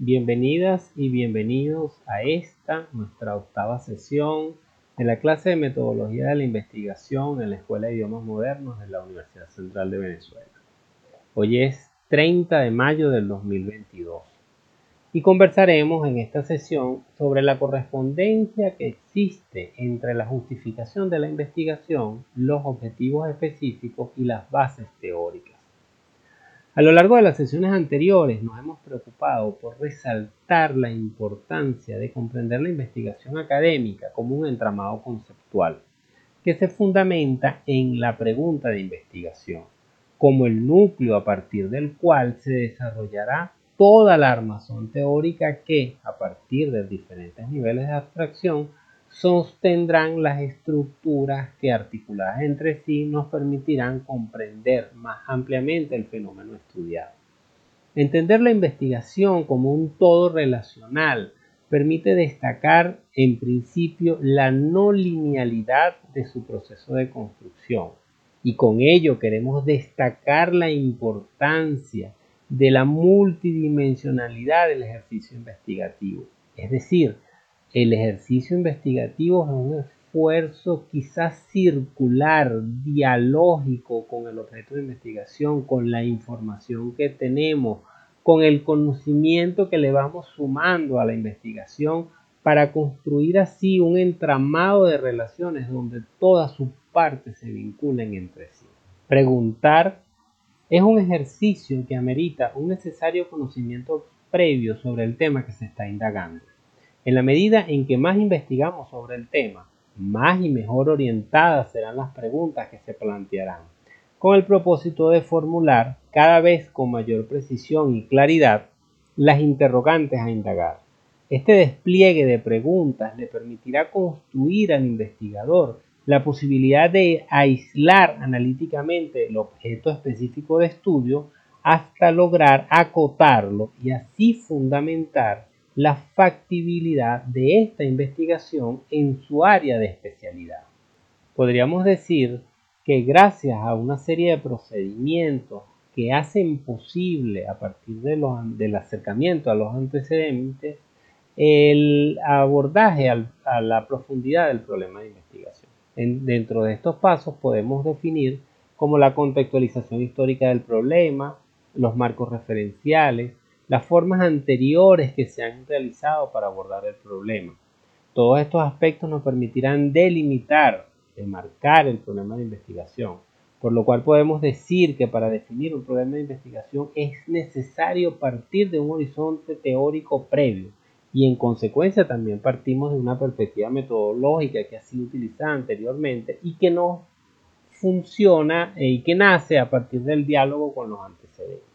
Bienvenidas y bienvenidos a esta, nuestra octava sesión de la clase de metodología de la investigación en la Escuela de Idiomas Modernos de la Universidad Central de Venezuela. Hoy es 30 de mayo del 2022 y conversaremos en esta sesión sobre la correspondencia que existe entre la justificación de la investigación, los objetivos específicos y las bases teóricas. A lo largo de las sesiones anteriores nos hemos preocupado por resaltar la importancia de comprender la investigación académica como un entramado conceptual que se fundamenta en la pregunta de investigación, como el núcleo a partir del cual se desarrollará toda la armazón teórica que, a partir de diferentes niveles de abstracción, sostendrán las estructuras que articuladas entre sí nos permitirán comprender más ampliamente el fenómeno estudiado. Entender la investigación como un todo relacional permite destacar en principio la no linealidad de su proceso de construcción y con ello queremos destacar la importancia de la multidimensionalidad del ejercicio investigativo, es decir, el ejercicio investigativo es un esfuerzo quizás circular, dialógico con el objeto de investigación, con la información que tenemos, con el conocimiento que le vamos sumando a la investigación para construir así un entramado de relaciones donde todas sus partes se vinculen entre sí. Preguntar es un ejercicio que amerita un necesario conocimiento previo sobre el tema que se está indagando. En la medida en que más investigamos sobre el tema, más y mejor orientadas serán las preguntas que se plantearán, con el propósito de formular cada vez con mayor precisión y claridad las interrogantes a indagar. Este despliegue de preguntas le permitirá construir al investigador la posibilidad de aislar analíticamente el objeto específico de estudio hasta lograr acotarlo y así fundamentar la factibilidad de esta investigación en su área de especialidad. Podríamos decir que gracias a una serie de procedimientos que hacen posible a partir del acercamiento a los antecedentes el abordaje a la profundidad del problema de investigación. dentro de estos pasos podemos definir como la contextualización histórica del problema, los marcos referenciales, las formas anteriores que se han realizado para abordar el problema. Todos estos aspectos nos permitirán delimitar, demarcar el problema de investigación, por lo cual podemos decir que para definir un problema de investigación es necesario partir de un horizonte teórico previo y en consecuencia también partimos de una perspectiva metodológica que ha sido utilizada anteriormente y que no funciona y que nace a partir del diálogo con los antecedentes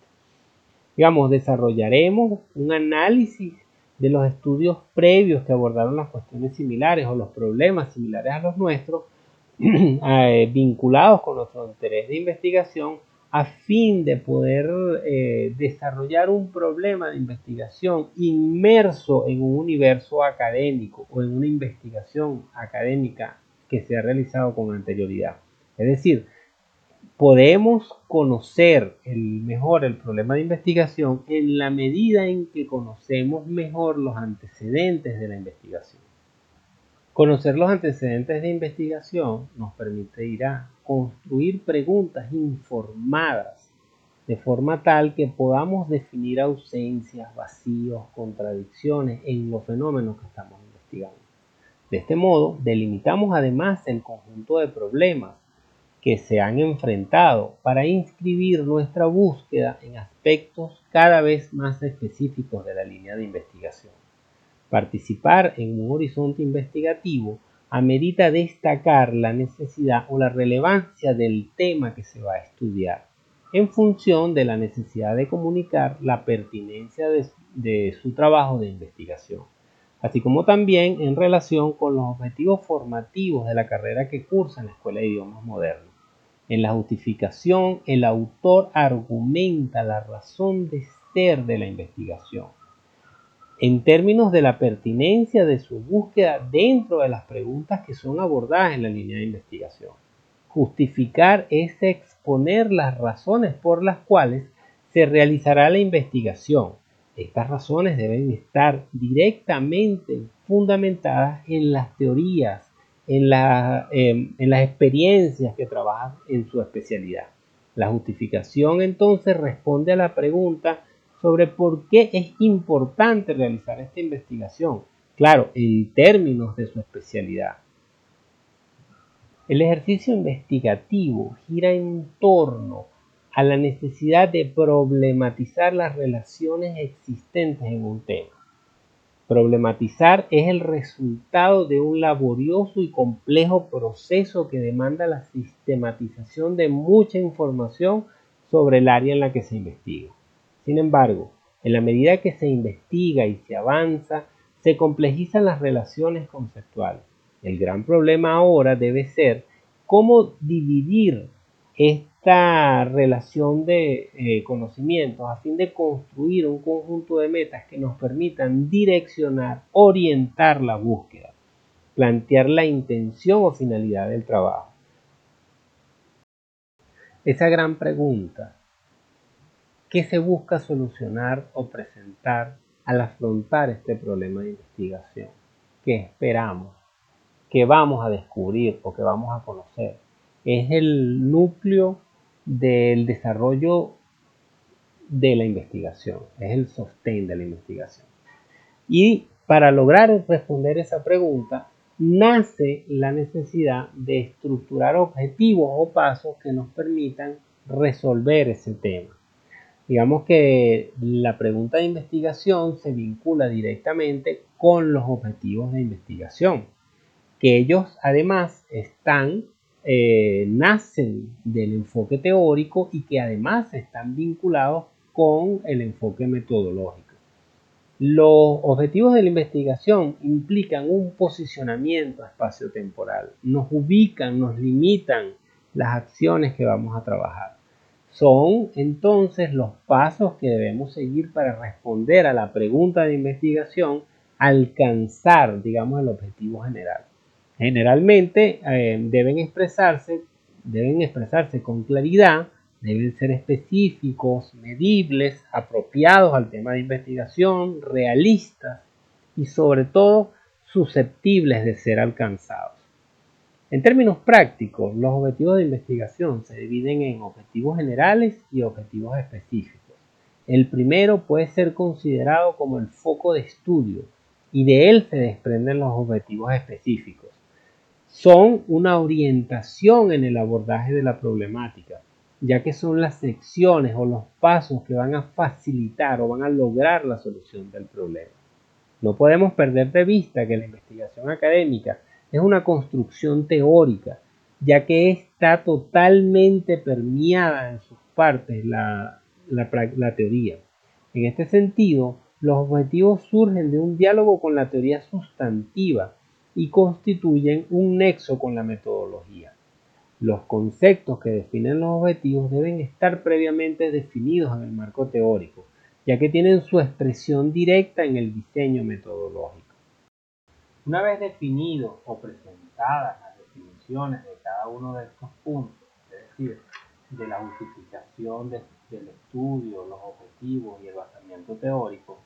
digamos, desarrollaremos un análisis de los estudios previos que abordaron las cuestiones similares o los problemas similares a los nuestros, eh, vinculados con nuestro interés de investigación, a fin de poder eh, desarrollar un problema de investigación inmerso en un universo académico o en una investigación académica que se ha realizado con anterioridad. Es decir, podemos conocer el mejor el problema de investigación en la medida en que conocemos mejor los antecedentes de la investigación. Conocer los antecedentes de investigación nos permitirá construir preguntas informadas de forma tal que podamos definir ausencias, vacíos, contradicciones en los fenómenos que estamos investigando. De este modo, delimitamos además el conjunto de problemas que se han enfrentado para inscribir nuestra búsqueda en aspectos cada vez más específicos de la línea de investigación. Participar en un horizonte investigativo amerita destacar la necesidad o la relevancia del tema que se va a estudiar en función de la necesidad de comunicar la pertinencia de, su trabajo de investigación así como también en relación con los objetivos formativos de la carrera que cursa en la Escuela de Idiomas Modernos. En la justificación, el autor argumenta la razón de ser de la investigación en términos de la pertinencia de su búsqueda dentro de las preguntas que son abordadas en la línea de investigación. Justificar es exponer las razones por las cuales se realizará la investigación, Estas razones deben estar directamente fundamentadas en las teorías, en, em, en las experiencias que trabajan en su especialidad. La justificación entonces responde a la pregunta sobre por qué es importante realizar esta investigación, claro, en términos de su especialidad. El ejercicio investigativo gira en torno a la necesidad de problematizar las relaciones existentes en un tema. Problematizar es el resultado de un laborioso y complejo proceso que demanda la sistematización de mucha información sobre el área en la que se investiga. Sin embargo, en la medida que se investiga y se avanza, se complejizan las relaciones conceptuales. El gran problema ahora debe ser cómo dividir esta relación de eh, conocimientos a fin de construir un conjunto de metas que nos permitan direccionar, orientar la búsqueda, plantear la intención o finalidad del trabajo. Esa gran pregunta, ¿qué se busca solucionar o presentar al afrontar este problema de investigación? ¿Qué esperamos? ¿Qué vamos a descubrir o qué vamos a conocer? es el núcleo del desarrollo de la investigación, es el sostén de la investigación. Y para lograr responder esa pregunta, nace la necesidad de estructurar objetivos o pasos que nos permitan resolver ese tema. Digamos que la pregunta de investigación se vincula directamente con los objetivos de investigación, que ellos además están eh, nacen del enfoque teórico y que además están vinculados con el enfoque metodológico. Los objetivos de la investigación implican un posicionamiento espacio-temporal, nos ubican, nos limitan las acciones que vamos a trabajar. Son entonces los pasos que debemos seguir para responder a la pregunta de investigación, alcanzar, digamos, el objetivo general. Generalmente eh, deben expresarse, deben expresarse con claridad, deben ser específicos, medibles, apropiados al tema de investigación, realistas y sobre todo susceptibles de ser alcanzados. En términos prácticos, los objetivos de investigación se dividen en objetivos generales y objetivos específicos. El primero puede ser considerado como el foco de estudio y de él se desprenden los objetivos específicos son una orientación en el abordaje de la problemática, ya que son las secciones o los pasos que van a facilitar o van a lograr la solución del problema. No podemos perder de vista que la investigación académica es una construcción teórica, ya que está totalmente permeada en sus partes la, la teoría. En este sentido, los objetivos surgen de un diálogo con la teoría sustantiva, y constituyen un nexo con la metodología. Los conceptos que definen los objetivos deben estar previamente definidos en el marco teórico, ya que tienen su expresión directa en el diseño metodológico. Una vez definidos o presentadas las definiciones de cada uno de estos puntos, es decir, de la justificación del estudio, los objetivos y el basamiento teórico,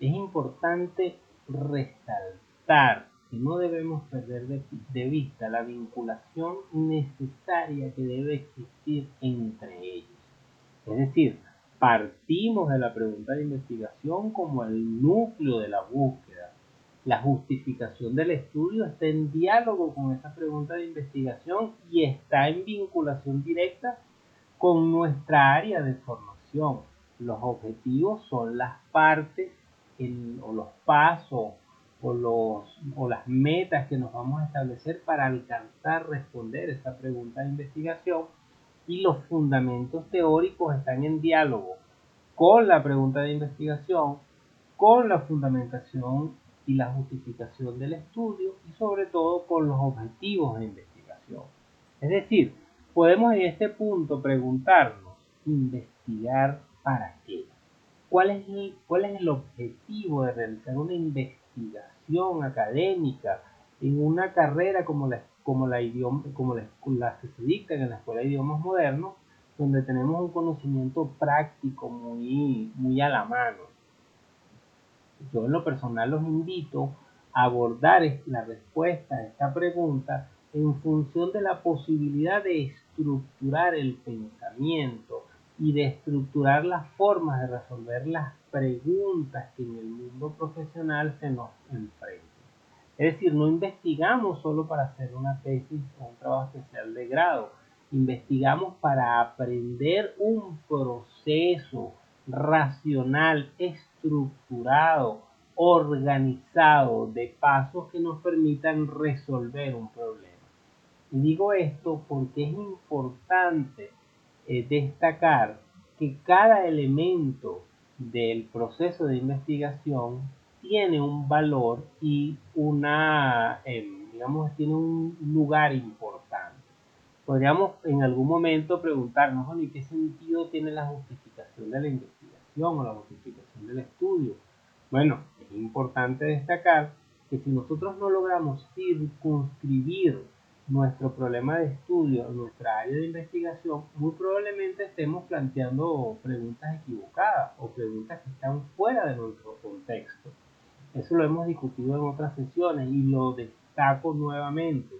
es importante resaltar no debemos perder de, vista la vinculación necesaria que debe existir entre ellos. Es decir, partimos de la pregunta de investigación como el núcleo de la búsqueda. La justificación del estudio está en diálogo con esa pregunta de investigación y está en vinculación directa con nuestra área de formación. Los objetivos son las partes o los pasos o, las metas que nos vamos a establecer para alcanzar responder esa pregunta de investigación y los fundamentos teóricos están en diálogo con la pregunta de investigación, con la fundamentación y la justificación del estudio y sobre todo con los objetivos de investigación. Es decir, podemos en este punto preguntarnos, investigar para qué. ¿Cuál es el, objetivo de realizar una investigación? académica en una carrera como la, como la, idioma, como la, que se dicta en la Escuela de Idiomas Modernos, donde tenemos un conocimiento práctico muy, muy a la mano. yo en lo personal los invito a abordar la respuesta a esta pregunta en función de la posibilidad de estructurar el pensamiento y de estructurar las formas de resolver las preguntas que en el mundo profesional se nos enfrentan. Es decir, no investigamos solo para hacer una tesis o un trabajo especial de grado, investigamos para aprender un proceso racional, estructurado, organizado de pasos que nos permitan resolver un problema. Y digo esto porque es importante eh, destacar que cada elemento del proceso de investigación tiene un valor y una, em, digamos, tiene un lugar importante. Podríamos en algún momento preguntarnos, ¿y qué sentido tiene la justificación de la investigación o la justificación del estudio? Bueno, es importante destacar que si nosotros no logramos circunscribir nuestro problema de estudio, nuestra área de investigación, muy probablemente estemos planteando preguntas equivocadas o preguntas que están fuera de nuestro contexto. Eso lo hemos discutido en otras sesiones y lo destaco nuevamente.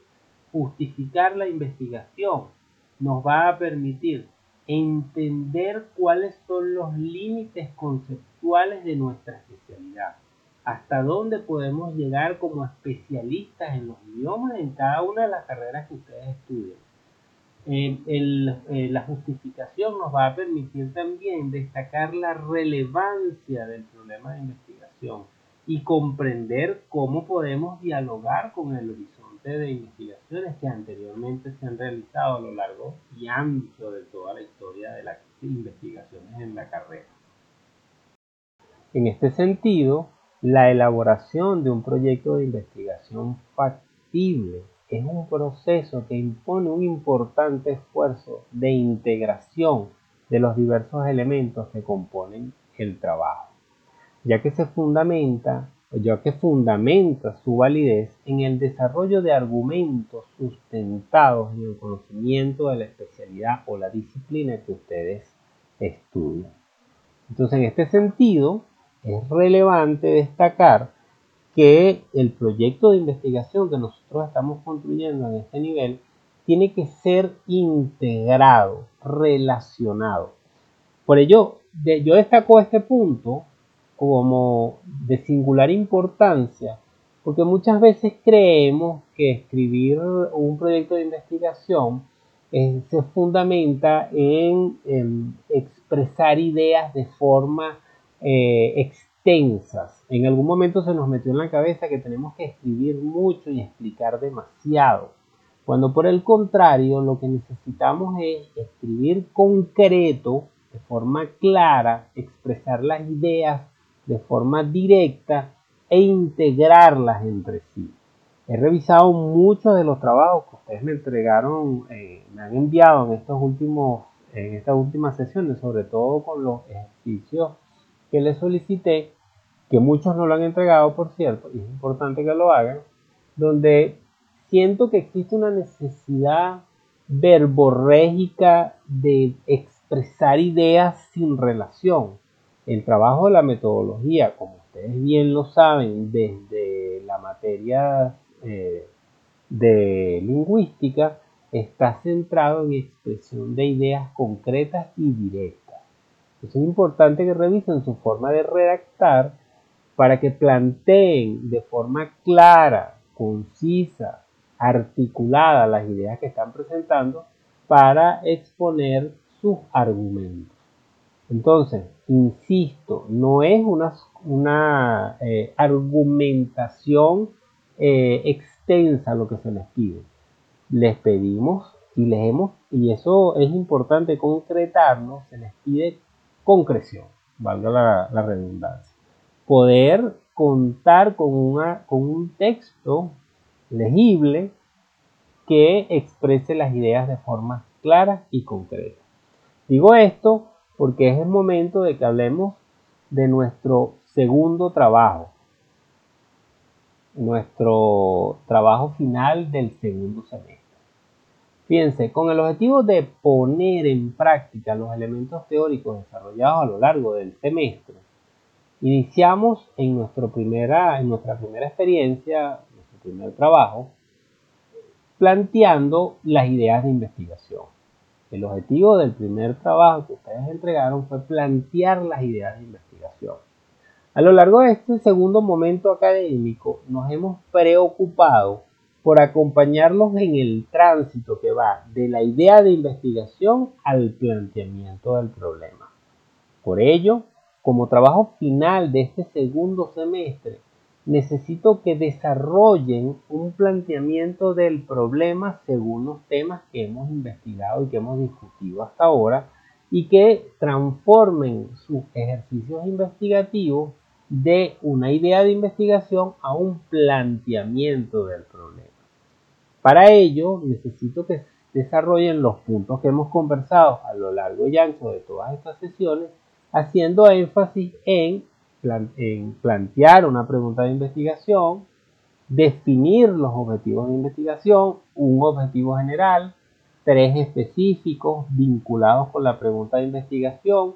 Justificar la investigación nos va a permitir entender cuáles son los límites conceptuales de nuestra especialidad hasta dónde podemos llegar como especialistas en los idiomas en cada una de las carreras que ustedes estudian. Eh, eh, la justificación nos va a permitir también destacar la relevancia del problema de investigación y comprender cómo podemos dialogar con el horizonte de investigaciones que anteriormente se han realizado a lo largo y ancho de toda la historia de las investigaciones en la carrera. En este sentido, la elaboración de un proyecto de investigación factible es un proceso que impone un importante esfuerzo de integración de los diversos elementos que componen el trabajo, ya que se fundamenta ya que fundamenta su validez en el desarrollo de argumentos sustentados en el conocimiento de la especialidad o la disciplina que ustedes estudian. Entonces, en este sentido, es relevante destacar que el proyecto de investigación que nosotros estamos construyendo en este nivel tiene que ser integrado, relacionado. Por ello, yo destaco este punto como de singular importancia, porque muchas veces creemos que escribir un proyecto de investigación eh, se fundamenta en expresar ideas de forma eh, extensas. En algún momento se nos metió en la cabeza que tenemos que escribir mucho y explicar demasiado. Cuando por el contrario lo que necesitamos es escribir concreto, de forma clara, expresar las ideas de forma directa e integrarlas entre sí. He revisado muchos de los trabajos que ustedes me entregaron, eh, me han enviado en estas últimas sesiones, sobre todo con los ejercicios que le solicité, que muchos no lo han entregado, por cierto, y es importante que lo hagan, donde siento que existe una necesidad verborrégica de expresar ideas sin relación. El trabajo de la metodología, como ustedes bien lo saben, desde la materia eh, de lingüística, está centrado en expresión de ideas concretas y directas. Es importante que revisen su forma de redactar para que planteen de forma clara, concisa, articulada las ideas que están presentando para exponer sus argumentos. Entonces, insisto, no es una, eh, argumentación eh, extensa lo que se les pide. Les pedimos y les y eso es importante concretarnos, se les pide concreción, valga la, redundancia. Poder contar con, un texto legible que exprese las ideas de forma clara y concreta. Digo esto porque es el momento de que hablemos de nuestro segundo trabajo, nuestro trabajo final del segundo semestre. Fíjense, con el objetivo de poner en práctica los elementos teóricos desarrollados a lo largo del semestre, Iniciamos en, nuestro primera, en nuestra primera experiencia, nuestro primer trabajo, planteando las ideas de investigación. El objetivo del primer trabajo que ustedes entregaron fue plantear las ideas de investigación. A lo largo de este segundo momento académico nos hemos preocupado por acompañarlos en el tránsito que va de la idea de investigación al planteamiento del problema. Por ello, como trabajo final de este segundo semestre, necesito que desarrollen un planteamiento del problema según los temas que hemos investigado y que hemos discutido hasta ahora y que transformen sus ejercicios investigativos de una idea de investigación a un planteamiento del problema. Para ello necesito que desarrollen los puntos que hemos conversado a lo largo y ancho de todas estas sesiones haciendo énfasis en, plantear una pregunta de investigación, definir los objetivos de investigación, un objetivo general, tres específicos vinculados con la pregunta de investigación,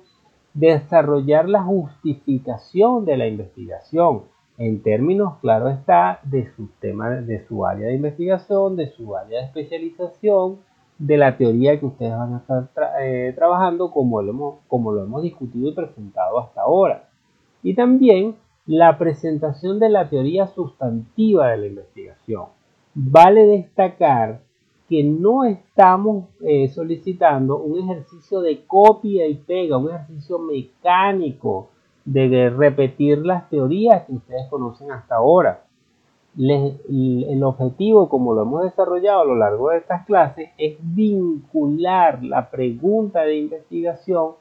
desarrollar la justificación de la investigación en términos, claro está, de su tema, de su área de investigación, de su área de especialización, de la teoría que ustedes van a estar eh, trabajando como lo, hemos, como lo hemos discutido y presentado hasta ahora. Y también la presentación de la teoría sustantiva de la investigación. Vale destacar que no estamos eh, solicitando un ejercicio de copia y pega, un ejercicio mecánico de repetir las teorías que ustedes conocen hasta ahora el objetivo, como lo hemos desarrollado a lo largo de estas clases, es vincular la pregunta de investigación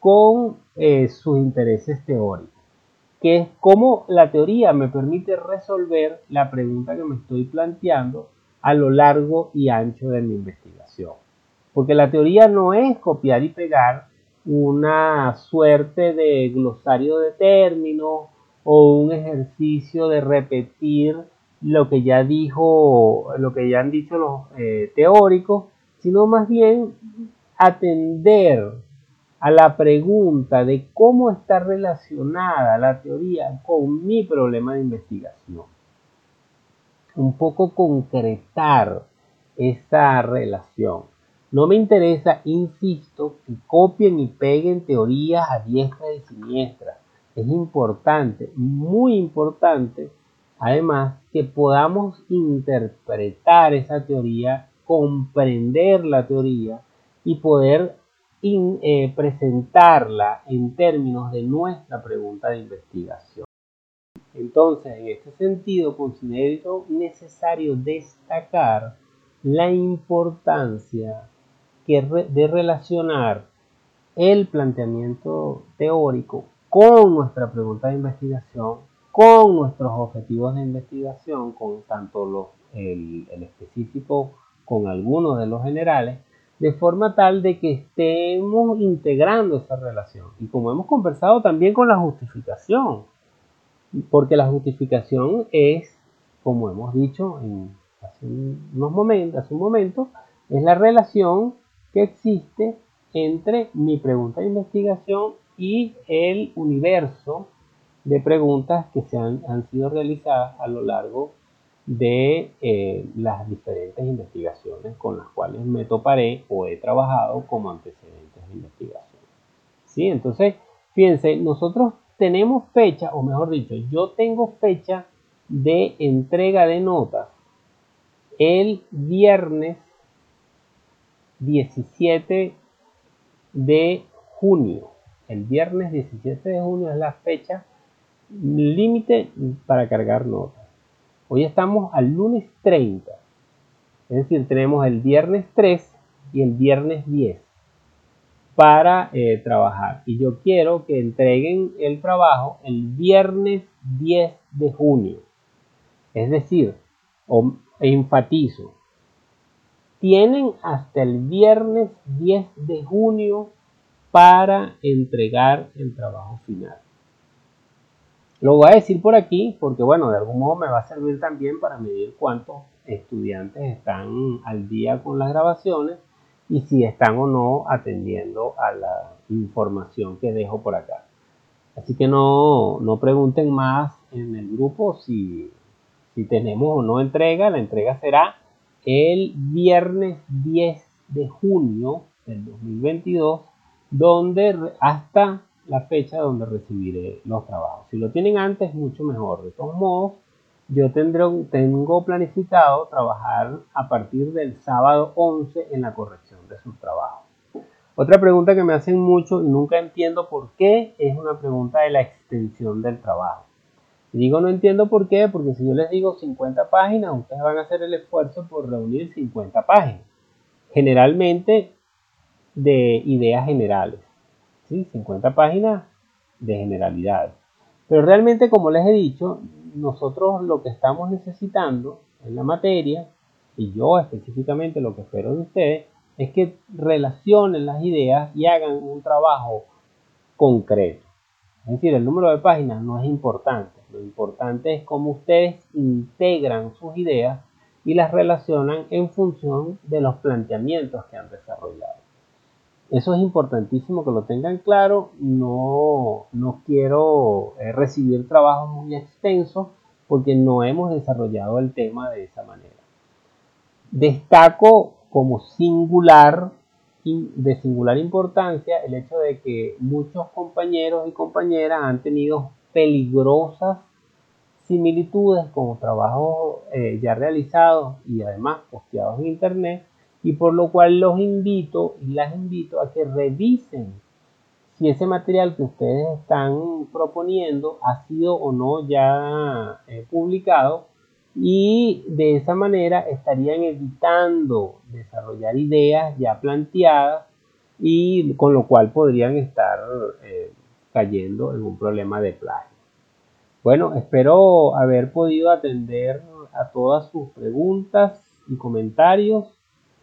con eh, sus intereses teóricos, que es cómo la teoría me permite resolver la pregunta que me estoy planteando a lo largo y ancho de mi investigación. Porque la teoría no es copiar y pegar una suerte de glosario de términos o un ejercicio de repetir lo que ya dijo, lo que ya han dicho los eh, teóricos, sino más bien atender a la pregunta de cómo está relacionada la teoría con mi problema de investigación. Un poco concretar esa relación. No me interesa, insisto, que copien y peguen teorías a diestra y siniestra. Es importante, muy importante, Además, que podamos interpretar esa teoría, comprender la teoría y poder eh, presentarla en términos de nuestra pregunta de investigación. Entonces, en este sentido, considero necesario destacar la importancia de relacionar el planteamiento teórico con nuestra pregunta de investigación con nuestros objetivos de investigación, con tanto el, específico con algunos de los generales, de forma tal de que estemos integrando esa relación. Y como hemos conversado también con la justificación, porque la justificación es, como hemos dicho en, hace, unos momentos, hace un momento, es la relación que existe entre mi pregunta de investigación y el universo de preguntas que se han, sido realizadas a lo largo de eh, las diferentes investigaciones con las cuales me toparé o he trabajado como antecedentes de investigación. ¿Sí? Entonces, fíjense, nosotros tenemos fecha, o mejor dicho, yo tengo fecha de entrega de notas el viernes 17 de junio. El viernes 17 de junio es la fecha límite para cargar notas. Hoy estamos al lunes 30. Es decir, tenemos el viernes 3 y el viernes 10 para eh, trabajar. Y yo quiero que entreguen el trabajo el viernes 10 de junio. Es decir, enfatizo, tienen hasta el viernes 10 de junio para entregar el trabajo final. Lo voy a decir por aquí porque, bueno, de algún modo me va a servir también para medir cuántos estudiantes están al día con las grabaciones y si están o no atendiendo a la información que dejo por acá. Así que no, no pregunten más en el grupo si, si tenemos o no entrega. La entrega será el viernes 10 de junio del 2022, donde hasta la fecha donde recibiré los trabajos. Si lo tienen antes, mucho mejor. De todos modos, yo tendré, tengo planificado trabajar a partir del sábado 11 en la corrección de sus trabajos. Otra pregunta que me hacen mucho y nunca entiendo por qué es una pregunta de la extensión del trabajo. Y digo no entiendo por qué, porque si yo les digo 50 páginas, ustedes van a hacer el esfuerzo por reunir 50 páginas. Generalmente de ideas generales. ¿sí? 50 páginas de generalidades. Pero realmente, como les he dicho, nosotros lo que estamos necesitando en la materia, y yo específicamente lo que espero de ustedes, es que relacionen las ideas y hagan un trabajo concreto. Es decir, el número de páginas no es importante. Lo importante es cómo ustedes integran sus ideas y las relacionan en función de los planteamientos que han desarrollado. Eso es importantísimo que lo tengan claro. No, no quiero eh, recibir trabajos muy extensos porque no hemos desarrollado el tema de esa manera. Destaco como singular, de singular importancia, el hecho de que muchos compañeros y compañeras han tenido peligrosas similitudes con trabajos eh, ya realizados y además posteados en internet y por lo cual los invito y las invito a que revisen si ese material que ustedes están proponiendo ha sido o no ya eh, publicado y de esa manera estarían evitando desarrollar ideas ya planteadas y con lo cual podrían estar eh, cayendo en un problema de plagio. Bueno, espero haber podido atender a todas sus preguntas y comentarios.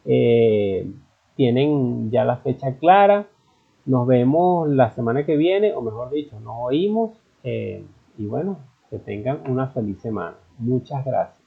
Eh, tienen ya la fecha clara. Nos vemos la semana que viene, o mejor dicho, nos oímos. Eh, y bueno, que tengan una feliz semana. Muchas gracias.